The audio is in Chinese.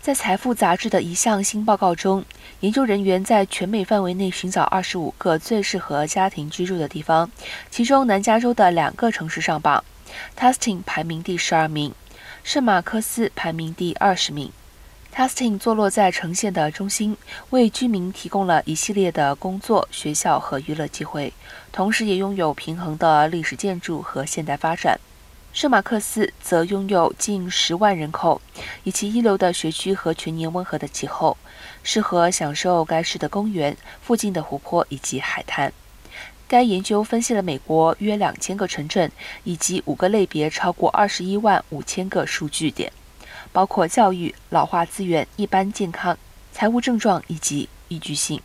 在《财富》杂志的一项新报告中，研究人员在全美范围内寻找二十五个最适合家庭居住的地方，其中南加州的两个城市上榜，Tustin 排名第十二名，圣马克思排名第二十名。Tustin 坐落在城县的中心，为居民提供了一系列的工作、学校和娱乐机会，同时也拥有平衡的历史建筑和现代发展。圣马克思则拥有近十万人口，以其一流的学区和全年温和的气候，适合享受该市的公园、附近的湖泊以及海滩。该研究分析了美国约两千个城镇以及五个类别超过二十一万五千个数据点，包括教育、老化资源、一般健康、财务症状以及宜居性。